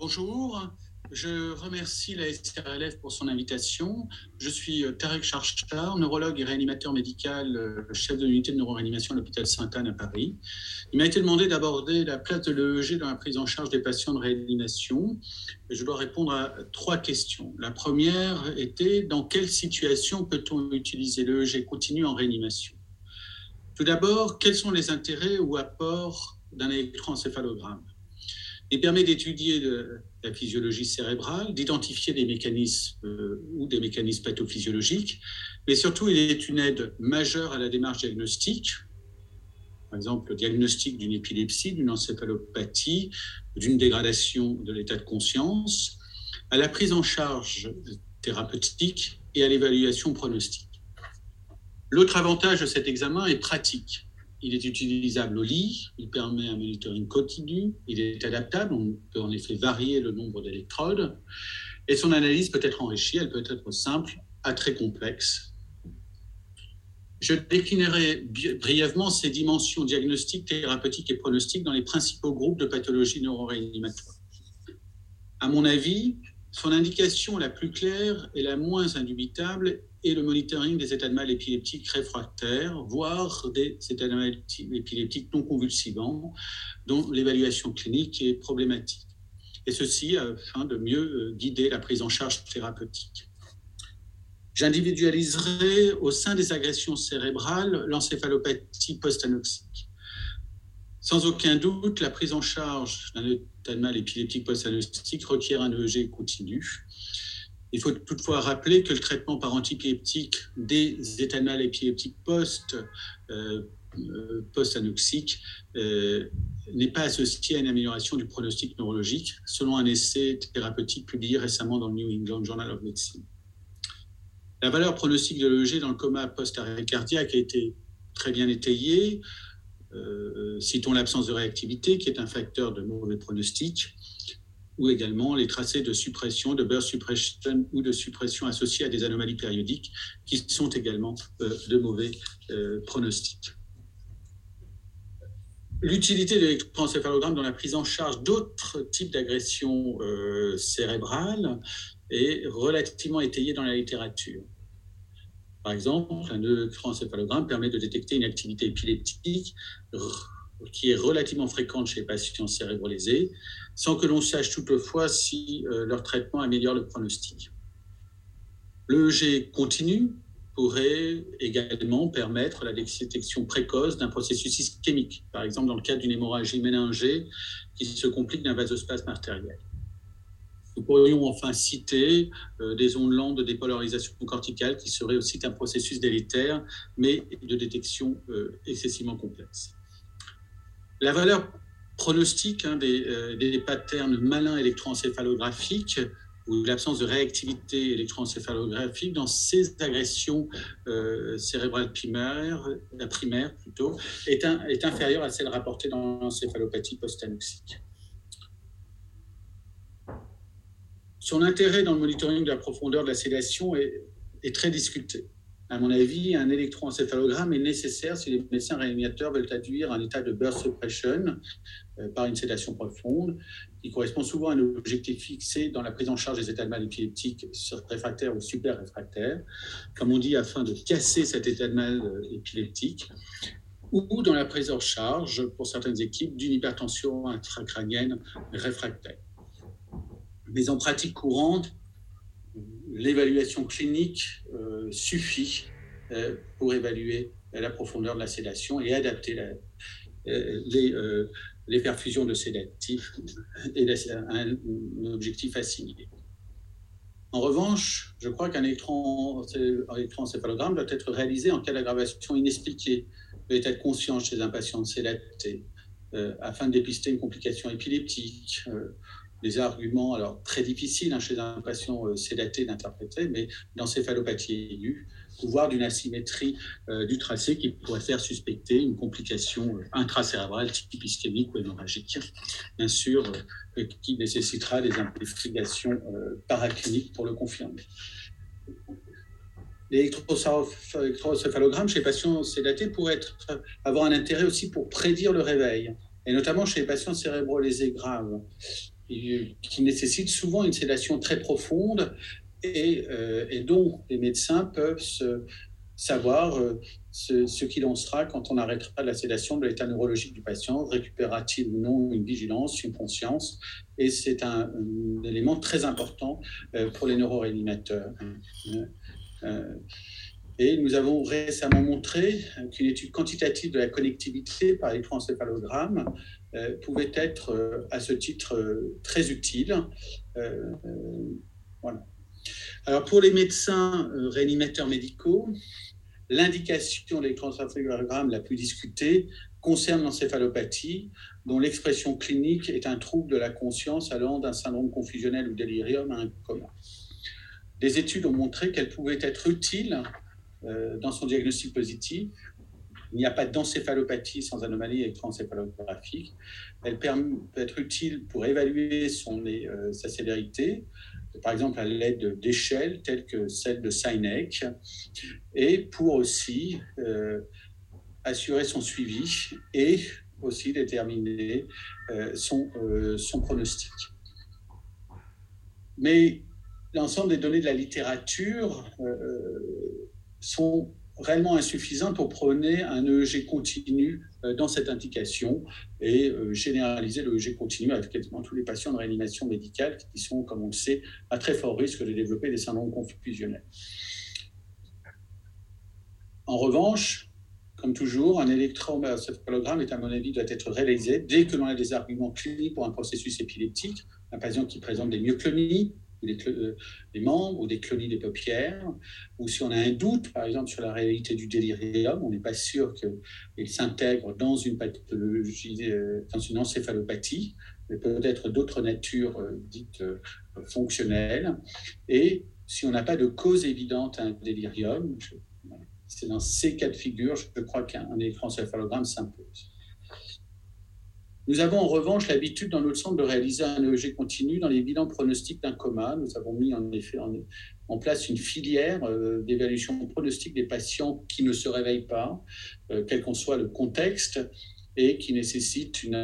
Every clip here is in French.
Bonjour, je remercie la SRLF pour son invitation. Je suis euh, Tarek Charchar, neurologue et réanimateur médical, euh, chef de l'unité de neuroréanimation à l'hôpital Sainte-Anne à Paris. Il m'a été demandé d'aborder la place de l'EEG dans la prise en charge des patients de réanimation. Je dois répondre à trois questions. La première était dans quelle situation peut-on utiliser l'EEG continu en réanimation? Tout d'abord, quels sont les intérêts ou apports d'un électroencéphalogramme? Il permet d'étudier la physiologie cérébrale, d'identifier des mécanismes euh, ou des mécanismes pathophysiologiques, mais surtout il est une aide majeure à la démarche diagnostique, par exemple le diagnostic d'une épilepsie, d'une encéphalopathie, d'une dégradation de l'état de conscience, à la prise en charge thérapeutique et à l'évaluation pronostique. L'autre avantage de cet examen est pratique. Il est utilisable au lit, il permet un monitoring continu, il est adaptable, on peut en effet varier le nombre d'électrodes, et son analyse peut être enrichie, elle peut être simple à très complexe. Je déclinerai brièvement ces dimensions diagnostiques, thérapeutiques et pronostiques dans les principaux groupes de pathologies neuroréanimatoires. À mon avis, son indication la plus claire et la moins indubitable et le monitoring des états de mal épileptiques réfractaires, voire des états de mal épileptiques non convulsivants, dont l'évaluation clinique est problématique. Et ceci afin de mieux euh, guider la prise en charge thérapeutique. J'individualiserai au sein des agressions cérébrales l'encéphalopathie post-anoxique. Sans aucun doute, la prise en charge d'un état de mal épileptique post-anoxique requiert un EEG continu il faut toutefois rappeler que le traitement par antipéleptique des mal épileptiques post, euh, euh, post-anoxiques euh, n'est pas associé à une amélioration du pronostic neurologique, selon un essai thérapeutique publié récemment dans le New England Journal of Medicine. La valeur pronostique de l'EEG dans le coma post-arrêt cardiaque a été très bien étayée. citons l'absence de réactivité, qui est un facteur de mauvais pronostic ou également les tracés de suppression, de burst suppression ou de suppression associés à des anomalies périodiques qui sont également euh, de mauvais euh, pronostics. L'utilité de l'électroencéphalogramme dans la prise en charge d'autres types d'agressions euh, cérébrales est relativement étayée dans la littérature. Par exemple, un électroencéphalogramme permet de détecter une activité épileptique qui est relativement fréquente chez les patients cérébrolésés, sans que l'on sache toutefois si euh, leur traitement améliore le pronostic. L'EEG continu pourrait également permettre la détection précoce d'un processus ischémique, par exemple dans le cas d'une hémorragie méningée qui se complique d'un vasospasme artériel. Nous pourrions enfin citer euh, des ondes lentes de dépolarisation corticale qui seraient aussi un processus délétère, mais de détection euh, excessivement complexe. La valeur pronostic hein, euh, des, patterns malins électroencéphalographiques ou l'absence de réactivité électroencéphalographique dans ces agressions euh, cérébrales primaires, la primaire plutôt, est, est inférieure à celle rapportée dans l'encéphalopathie post-anoxique. Son intérêt dans le monitoring de la profondeur de la sédation est très discuté à mon avis, un électroencéphalogramme est nécessaire si les médecins réanimateurs veulent induire un état de burst suppression par une sédation profonde, qui correspond souvent à un objectif fixé dans la prise en charge des états de mal épileptiques réfractaires ou super réfractaires, comme on dit, afin de casser cet état de mal euh, épileptique, ou dans la prise en charge, pour certaines équipes, d'une hypertension intracrânienne réfractaire. Mais en pratique courante, l'évaluation clinique euh, suffit euh, pour évaluer la profondeur de la sédation et adapter euh, les, perfusions de sédatifs et un, objectif assigné. En revanche, je crois qu'un électroencéphalogramme doit être réalisé en cas d'aggravation inexpliquée. De l'état de conscience chez un patient sédaté, afin de dépister une complication épileptique, des arguments alors très difficiles hein, chez un patient euh, sédaté d'interpréter, mais d'encéphalopathie aiguë, voire d'une asymétrie euh, du tracé qui pourrait faire suspecter une complication euh, intracérébrale type ischémique ou hémorragique, bien sûr, qui nécessitera des investigations paracliniques pour le confirmer. L'électroencéphalogramme chez les patients sédatés pourrait être, avoir un intérêt aussi pour prédire le réveil, et notamment chez les patients cérébrolésés graves qui nécessitent souvent une sédation très profonde et, et dont les médecins peuvent savoir euh, ce, qu'il en sera quand on arrêtera la sédation de l'état neurologique du patient, récupérera-t-il ou non une vigilance, une conscience, et c'est un, élément très important euh, pour les neuroréanimateurs. Euh, et nous avons récemment montré qu'une étude quantitative de la connectivité par électroencéphalogramme pouvait être à ce titre très utile. voilà. Alors pour les médecins réanimateurs médicaux, L'indication de l'électroencéphalogramme la plus discutée concerne l'encéphalopathie, dont l'expression clinique est un trouble de la conscience allant d'un syndrome confusionnel ou délirium à un coma. Des études ont montré qu'elle pouvait être utile euh, dans son diagnostic positif. Il n'y a pas d'encéphalopathie sans anomalie électroencéphalographique. Elle peut être utile pour évaluer son, euh, sa sévérité, par exemple à l'aide d'échelles telles que celle de Sinek, et pour aussi euh, assurer son suivi et aussi déterminer euh, son, euh, son pronostic. Mais l'ensemble des données de la littérature sont réellement insuffisante pour prôner un EEG continu dans cette indication et euh, généraliser le EEG continu avec quasiment tous les patients de réanimation médicale qui sont, comme on le sait, à très fort risque de développer des syndromes confusionnels. En revanche, comme toujours, un électroencéphalogramme est à mon avis doit être réalisé dès que l'on a des arguments cliniques pour un processus épileptique, un patient qui présente des myoclonies, euh, des, membres ou des clonies des paupières, ou si on a un doute, par exemple, sur la réalité du délirium, on n'est pas sûr qu'il s'intègre dans une pathologie, euh, dans une encéphalopathie, mais peut-être d'autres natures euh, dites fonctionnelles. Et si on n'a pas de cause évidente à un délirium, c'est dans ces cas de figure, je crois qu'un électroencéphalogramme s'impose. Nous avons en revanche l'habitude dans notre centre de réaliser un EEG continu dans les bilans pronostiques d'un coma. Nous avons mis en effet en, place une filière euh, d'évaluation pronostique des patients qui ne se réveillent pas, euh, quel qu'en soit le contexte, et qui nécessite une,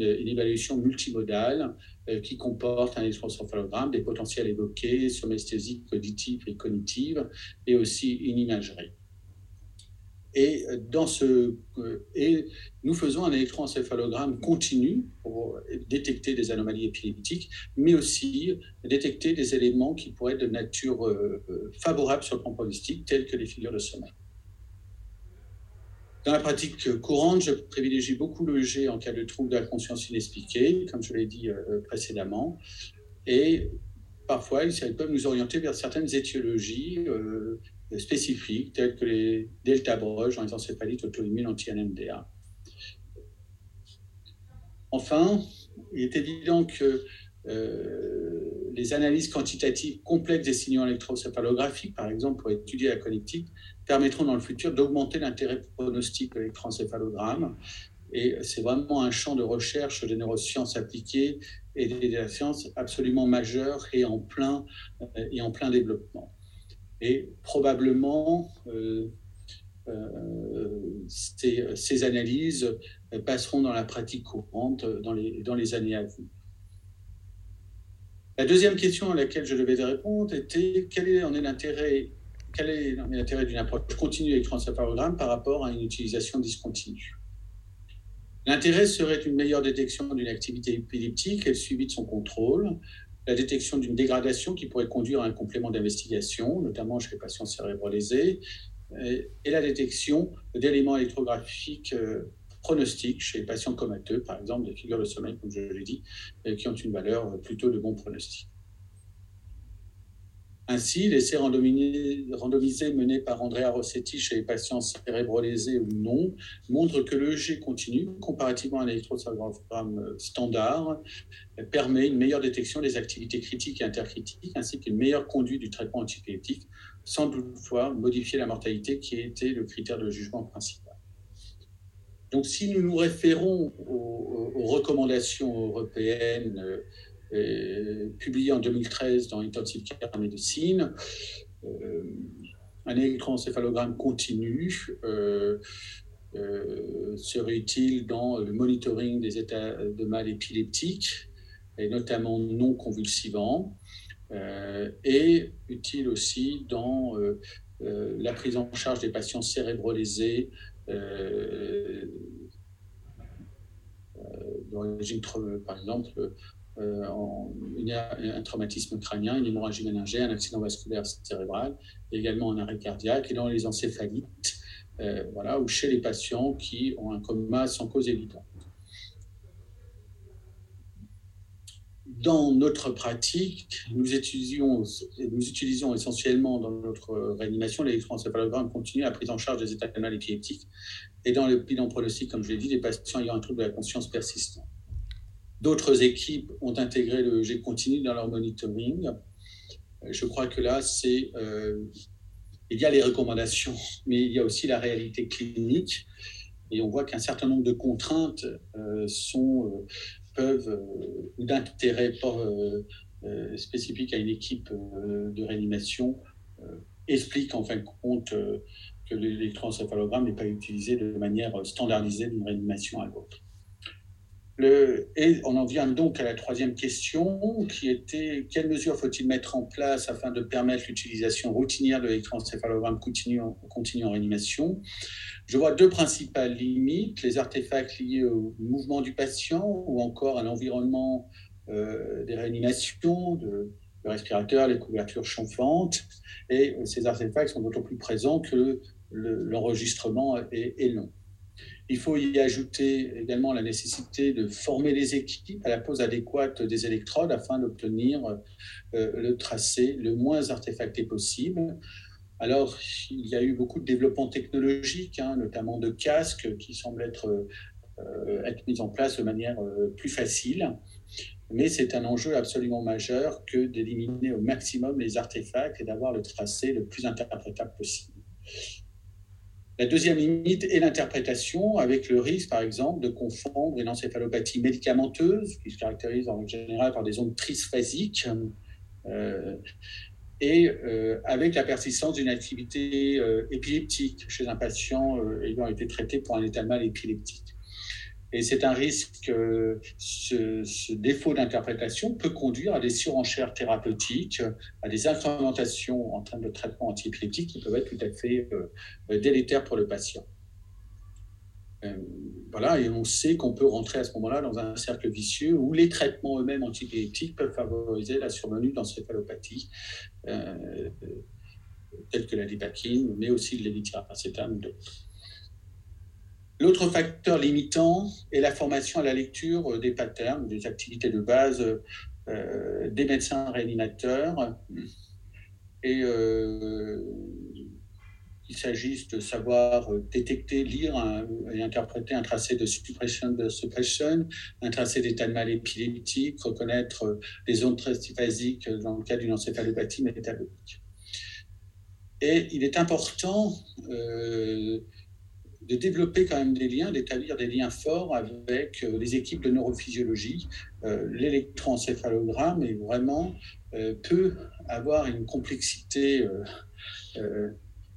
évaluation multimodale euh, qui comporte un électroencéphalogramme, des potentiels évoqués, somesthésique, auditive et cognitive, et aussi une imagerie. Ce, et nous faisons un électroencéphalogramme continu pour détecter des anomalies épileptiques, mais aussi détecter des éléments qui pourraient être de nature euh, favorable sur le plan pronostic, tels que les figures de sommeil. Dans la pratique courante, je privilégie beaucoup le G en cas de trouble de la conscience inexpliquée, comme je l'ai dit euh, précédemment. Et parfois, ils peuvent nous orienter vers certaines étiologies euh, spécifiques, tels que les delta broches dans les encéphalites auto-immunes anti-NMDA. Enfin, il est évident que euh, les analyses quantitatives complexes des signaux électroencéphalographiques, par exemple pour étudier la connectique, permettront dans le futur d'augmenter l'intérêt pronostique de l'électroencéphalogramme. Et c'est vraiment un champ de recherche des neurosciences appliquées et des sciences absolument majeur et en plein, euh, et en plein développement. Et probablement, euh, euh, ces, analyses passeront dans la pratique courante dans les, années à venir. La deuxième question à laquelle je devais répondre était quel est, l'intérêt d'une approche continue électroencéphalogramme par rapport à une utilisation discontinue? L'intérêt serait une meilleure détection d'une activité épileptique et le de son contrôle, la détection d'une dégradation qui pourrait conduire à un complément d'investigation, notamment chez les patients cérébrolésés, et la détection d'éléments électrographiques euh, pronostiques chez les patients comateux, par exemple des figures de sommeil, comme je l'ai dit, qui ont une valeur plutôt de bon pronostic. Ainsi, l'essai randomisé mené par Andrea Rossetti chez les patients cérébrolésés ou non montre que le G continu, comparativement à un électroencéphalogramme standard, permet une meilleure détection des activités critiques et intercritiques, ainsi qu'une meilleure conduite du traitement antipileptique, sans toutefois modifier la mortalité qui était le critère de jugement principal. Donc, si nous nous référons aux, aux recommandations européennes euh, publié en 2013 dans Intensive Care Medicine. Euh, un électroencéphalogramme continu euh, serait utile dans le monitoring des états de mal épileptiques et notamment non convulsivant, et utile aussi dans la prise en charge des patients cérébrolésés d'origine, par exemple, euh, un traumatisme crânien, une hémorragie méningée, un accident vasculaire cérébral, également un arrêt cardiaque, et dans les encéphalites, euh, voilà, ou chez les patients qui ont un coma sans cause évidente. Dans notre pratique, nous utilisons, essentiellement dans notre réanimation l'électroencéphalogramme continu à prise en charge des états canaux épileptiques et dans le bilan pronostic, comme je l'ai dit, des patients ayant un trouble de la conscience persistant. D'autres équipes ont intégré le G continu dans leur monitoring. Je crois que là, c'est euh, il y a les recommandations, mais il y a aussi la réalité clinique. Et on voit qu'un certain nombre de contraintes euh, sont, euh, peuvent, ou d'intérêt spécifique à une équipe de réanimation, expliquent en fin de compte que l'électroencéphalogramme n'est pas utilisé de manière standardisée d'une réanimation à l'autre. Et on en vient donc à la troisième question, qui était quelles mesures faut-il mettre en place afin de permettre l'utilisation routinière de l'électroencéphalogramme continu, continu en réanimation? Je vois deux principales limites, les artefacts liés au mouvement du patient ou encore à l'environnement euh, des réanimations, de, le respirateur, les couvertures chauffantes. Et ces artefacts sont d'autant plus présents que l'enregistrement est long. Il faut y ajouter également la nécessité de former les équipes à la pose adéquate des électrodes afin d'obtenir euh, le tracé le moins artefacté possible. Alors, il y a eu beaucoup de développement technologique, hein, notamment de casques qui semblent être, euh, être mis en place de manière euh, plus facile. Mais c'est un enjeu absolument majeur que d'éliminer au maximum les artefacts et d'avoir le tracé le plus interprétable possible. La deuxième limite est l'interprétation, avec le risque, par exemple, de confondre une encéphalopathie médicamenteuse, qui se caractérise en général par des ondes trisphasiques, euh, et euh, avec la persistance d'une activité euh, épileptique chez un patient ayant été traité pour un état mal épileptique. Et c'est un risque, ce, défaut d'interprétation peut conduire à des surenchères thérapeutiques, à des incrémentations en termes de traitement antiépileptique qui peuvent être tout à fait euh, délétères pour le patient. Euh, voilà, et on sait qu'on peut rentrer à ce moment-là dans un cercle vicieux où les traitements eux-mêmes antiépileptiques peuvent favoriser la survenue d'encéphalopathie, euh, telles que la dipakine, mais aussi le lévétiracétam ou d'autres. L'autre facteur limitant est la formation à la lecture des patterns, des activités de base euh, des médecins réanimateurs. Et euh, qu'il s'agisse de savoir détecter, lire et interpréter un tracé de suppression de suppression, un tracé d'état de mal épileptique, reconnaître les ondes triphasiques dans le cas d'une encéphalopathie métabolique. Et il est important euh, de développer quand même des liens, d'établir des liens forts avec euh, les équipes de neurophysiologie. Euh, l'électroencéphalogramme est vraiment euh, peut avoir une complexité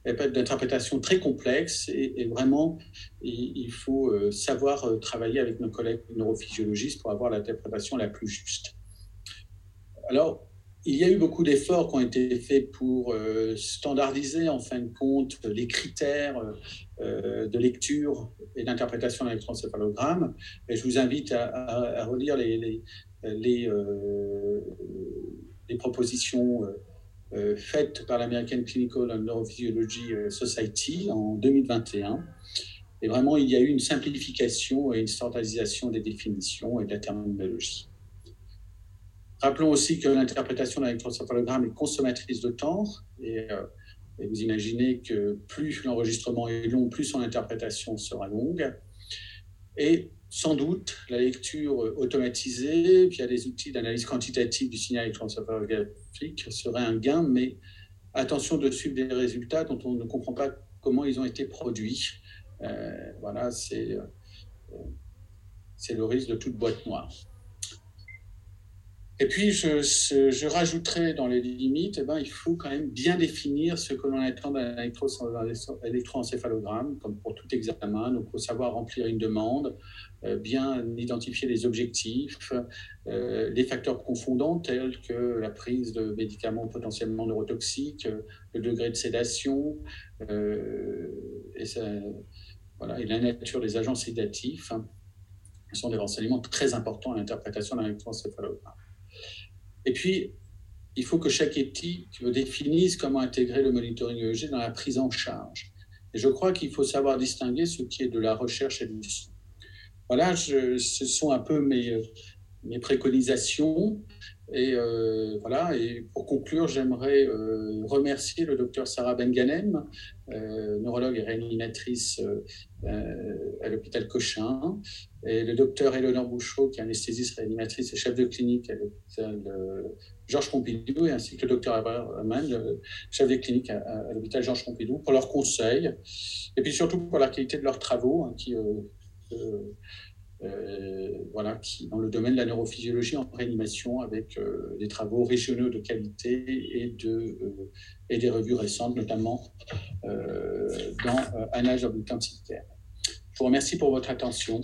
d'interprétation très complexe et, vraiment il, faut savoir travailler avec nos collègues neurophysiologistes pour avoir l'interprétation la plus juste. Alors, il y a eu beaucoup d'efforts qui ont été faits pour euh, standardiser en fin de compte les critères euh, de lecture et d'interprétation de l'électroencéphalogramme. Et je vous invite à, relire les, les, euh, propositions faites par l'American Clinical and Neurophysiology Society en 2021. Et vraiment, il y a eu une simplification et une standardisation des définitions et de la terminologie. Rappelons aussi que l'interprétation d'un électroencéphalogramme est consommatrice de temps. Euh, et, vous imaginez que plus l'enregistrement est long, plus son interprétation sera longue. Et sans doute, la lecture automatisée via des outils d'analyse quantitative du signal électroencéphalographique serait un gain, mais attention de suivre des résultats dont on ne comprend pas comment ils ont été produits. Euh, voilà, euh, c'est le risque de toute boîte noire. Et puis, je, je, rajouterai dans les limites, eh ben, il faut quand même bien définir ce que l'on attend d'un électroencéphalogramme, comme pour tout examen. Donc, il faut savoir remplir une demande, euh, bien identifier les objectifs, euh, les facteurs confondants tels que la prise de médicaments potentiellement neurotoxiques, le degré de sédation, euh, et, et la nature des agents sédatifs. Hein, sont des renseignements très importants à l'interprétation d'un électroencéphalogramme. Et puis, il faut que chaque éthique définisse comment intégrer le monitoring EEG dans la prise en charge. Et je crois qu'il faut savoir distinguer ce qui est de la recherche et du soin. Voilà, ce sont un peu mes, mes préconisations. Et euh, voilà. Et pour conclure, j'aimerais euh, remercier le docteur Sarah Benganem, euh, neurologue et réanimatrice à l'hôpital Cochin, et le docteur Eleonore Bouchot, qui est anesthésiste réanimatrice et chef de clinique à l'hôpital Georges Pompidou, et ainsi que le docteur Abraham, chef de clinique à, l'hôpital Georges Pompidou, pour leurs conseils, et puis surtout pour la qualité de leurs travaux, hein, qui euh, voilà, qui, dans le domaine de la neurophysiologie en réanimation avec euh, des travaux régionaux de qualité et, de, euh, et des revues récentes, notamment dans of Bulletin Je vous remercie pour votre attention.